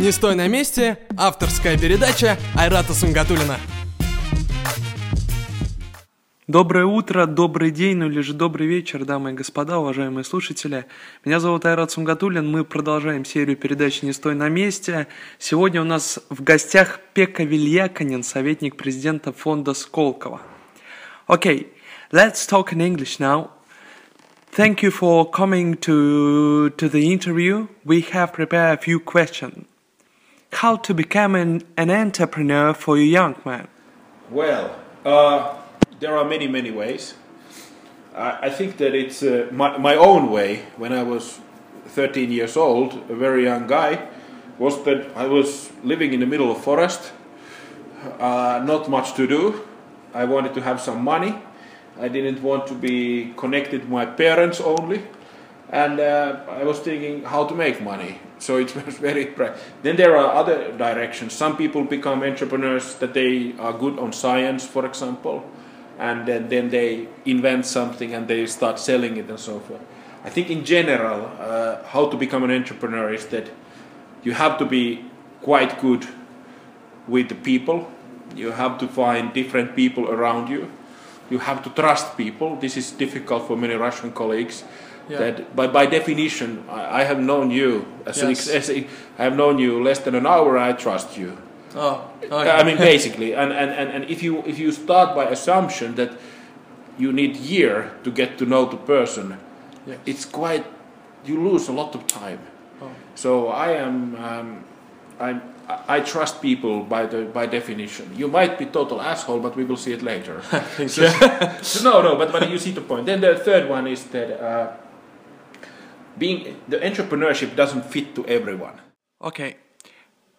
«Не стой на месте» – авторская передача Айрата Сунгатулина. Доброе утро, добрый день, ну или же добрый вечер, дамы и господа, уважаемые слушатели. Меня зовут Айрат Сунгатулин, мы продолжаем серию передач «Не стой на месте». Сегодня у нас в гостях Пека Вильяконин, советник президента фонда Сколково. Okay, let's talk in English now. Thank you for coming to, to the interview. We have prepared a few questions. How to become an, an entrepreneur for a young man? Well, uh, there are many, many ways. I, I think that it's uh, my, my own way when I was 13 years old, a very young guy, was that I was living in the middle of forest, uh, not much to do. I wanted to have some money. I didn't want to be connected to my parents only. And uh, I was thinking how to make money. So it was very. Then there are other directions. Some people become entrepreneurs that they are good on science, for example and then, then they invent something and they start selling it and so forth. I think in general, uh, how to become an entrepreneur is that you have to be quite good with the people. You have to find different people around you. You have to trust people. This is difficult for many Russian colleagues. Yeah. That by, by definition, I, I have known you as, an Yes. ex- as a, I have known you less than an hour. I trust you. Oh, I mean, basically, and, and, and, and if you if you start by assumption that you need year to get to know the person, Yes. it's quite you lose a lot of time. Oh. So I am um, I'm, I I trust people by the by definition. You might be total asshole, but we will see it later. so, so no, no, but but you see the point. Then the third one is that uh, being the entrepreneurship doesn't fit to everyone. Okay.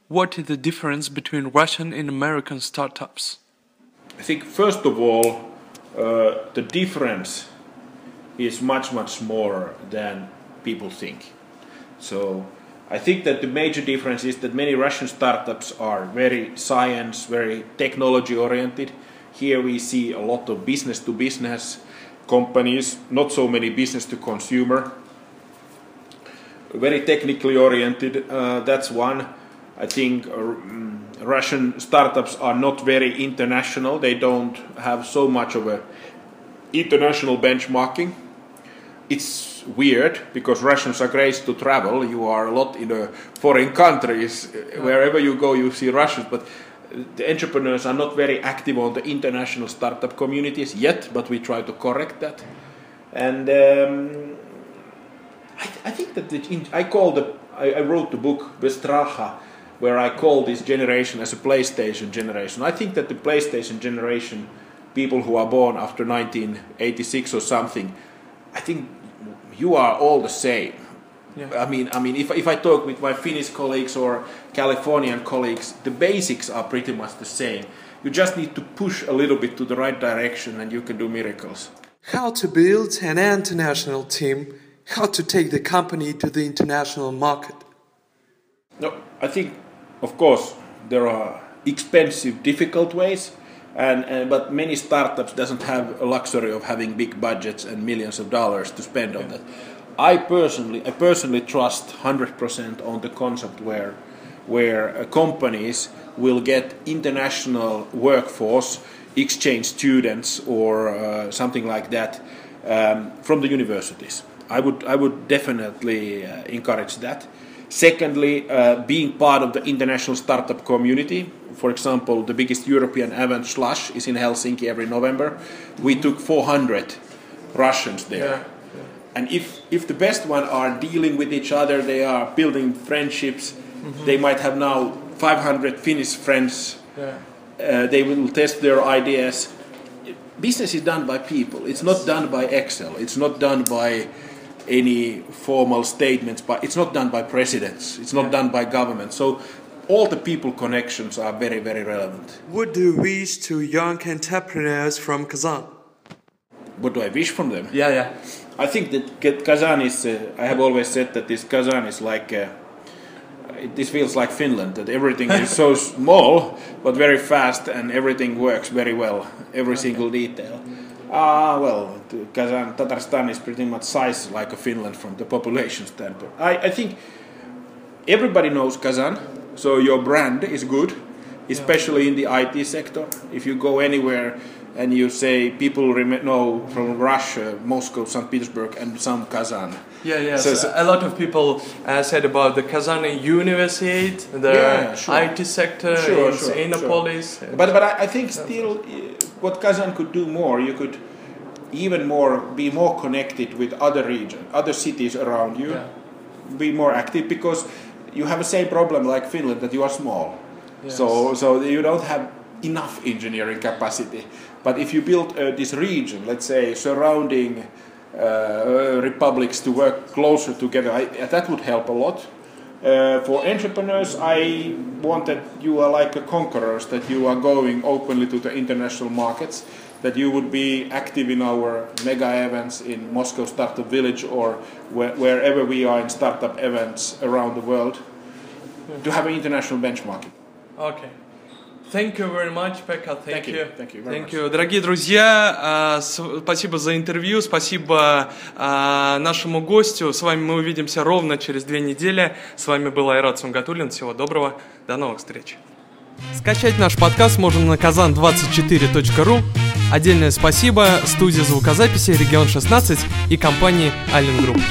What is the difference between Russian and American startups? I think first of all, uh, the difference is much much more than people think. So I think that the major difference is that many Russian startups are very science, very technology oriented. Here we see a lot of business to business companies, not so many business to consumer. Very technically oriented. Uh, that's one. I think uh, mm, Russian startups are not very international. They don't have so much of a international benchmarking. It's weird because Russians are great to travel. You are a lot in uh, foreign countries. Uh, Wherever you go, you see Russians. But uh, the entrepreneurs are not very active on the international startup communities yet. But we try to correct that. And um, I, I think that the, in, I call the I, I wrote the book Bestraha, where I call this generation as a PlayStation generation. I think that the PlayStation generation, people who are born after 1986 or something, I think you are all the same. Yeah. I mean, I mean, if, if I talk with my Finnish colleagues or Californian colleagues, the basics are pretty much the same. You just need to push a little bit to the right direction, and you can do miracles. How to build an international team, how to take the company to the international market. No, I think, of course, there are expensive, difficult ways, and, and but many startups doesn't have a luxury of having big budgets and millions of dollars to spend on that. I personally, I personally trust hundred percent on the concept where, where uh, companies will get international workforce, exchange students, or uh, something like that um, from the universities. I would, I would definitely uh, encourage that. Secondly, uh, being part of the international startup community. For example, the biggest European event, Slush, is in Helsinki every November. We took 400 Russians there. And if, if the best one are dealing with each other, they are building friendships, they might have now 500 Finnish friends. Uh, they will test their ideas. Business is done by people. It's not done by Excel. It's not done by any formal statements, but it's not done by presidents. It's not done by government. So all the people connections are very, very relevant. What do you wish to young entrepreneurs from Kazan? What do I wish from them? Yeah, yeah. I think that Kazan is. Uh, I have always said that this Kazan is like. Uh, it, this feels like Finland. That everything is so small but very fast, and everything works very well. Every single detail. Ah, well, Kazan, Tatarstan is pretty much size like a Finland from the population standpoint. I, I think everybody knows Kazan. so your brand is good, especially in the IT sector. If you go anywhere and you say people rem- know from Russia, Moscow, St. Petersburg, and some Kazan. Yeah, yeah. So- So, a lot of people uh, said about the Kazan University, the Yeah, sure. IT sector Sure, in sure, Innopolis. But but I, I think still, uh, what Kazan could do more, you could even more be more connected with other regions, other cities around you, Yeah. be more active because you have the same problem like Finland that you are small. Yes. So so you don't have enough engineering capacity. But if you build uh, this region, let's say surrounding uh, republics to work closer together, I, that would help a lot. Uh, for entrepreneurs, I want that you are like a conquerors, that you are going openly to the international markets, that you would be active in our mega events in Moscow Startup Village or where, wherever we are in startup events around the world, to have an international benchmarking. Okay. Thank you very much, Pekka. Thank, Thank you. you. Thank you very Thank much. you. Дорогие друзья, а, спасибо за интервью, спасибо а, нашему гостю. С вами мы увидимся ровно через две недели. С вами был Айрат Сунгатуллин. Всего доброго. До новых встреч. Скачать наш подкаст можно на kazan24.ru. Отдельное спасибо студии звукозаписи «Регион 16» и компании «Аллен Групп».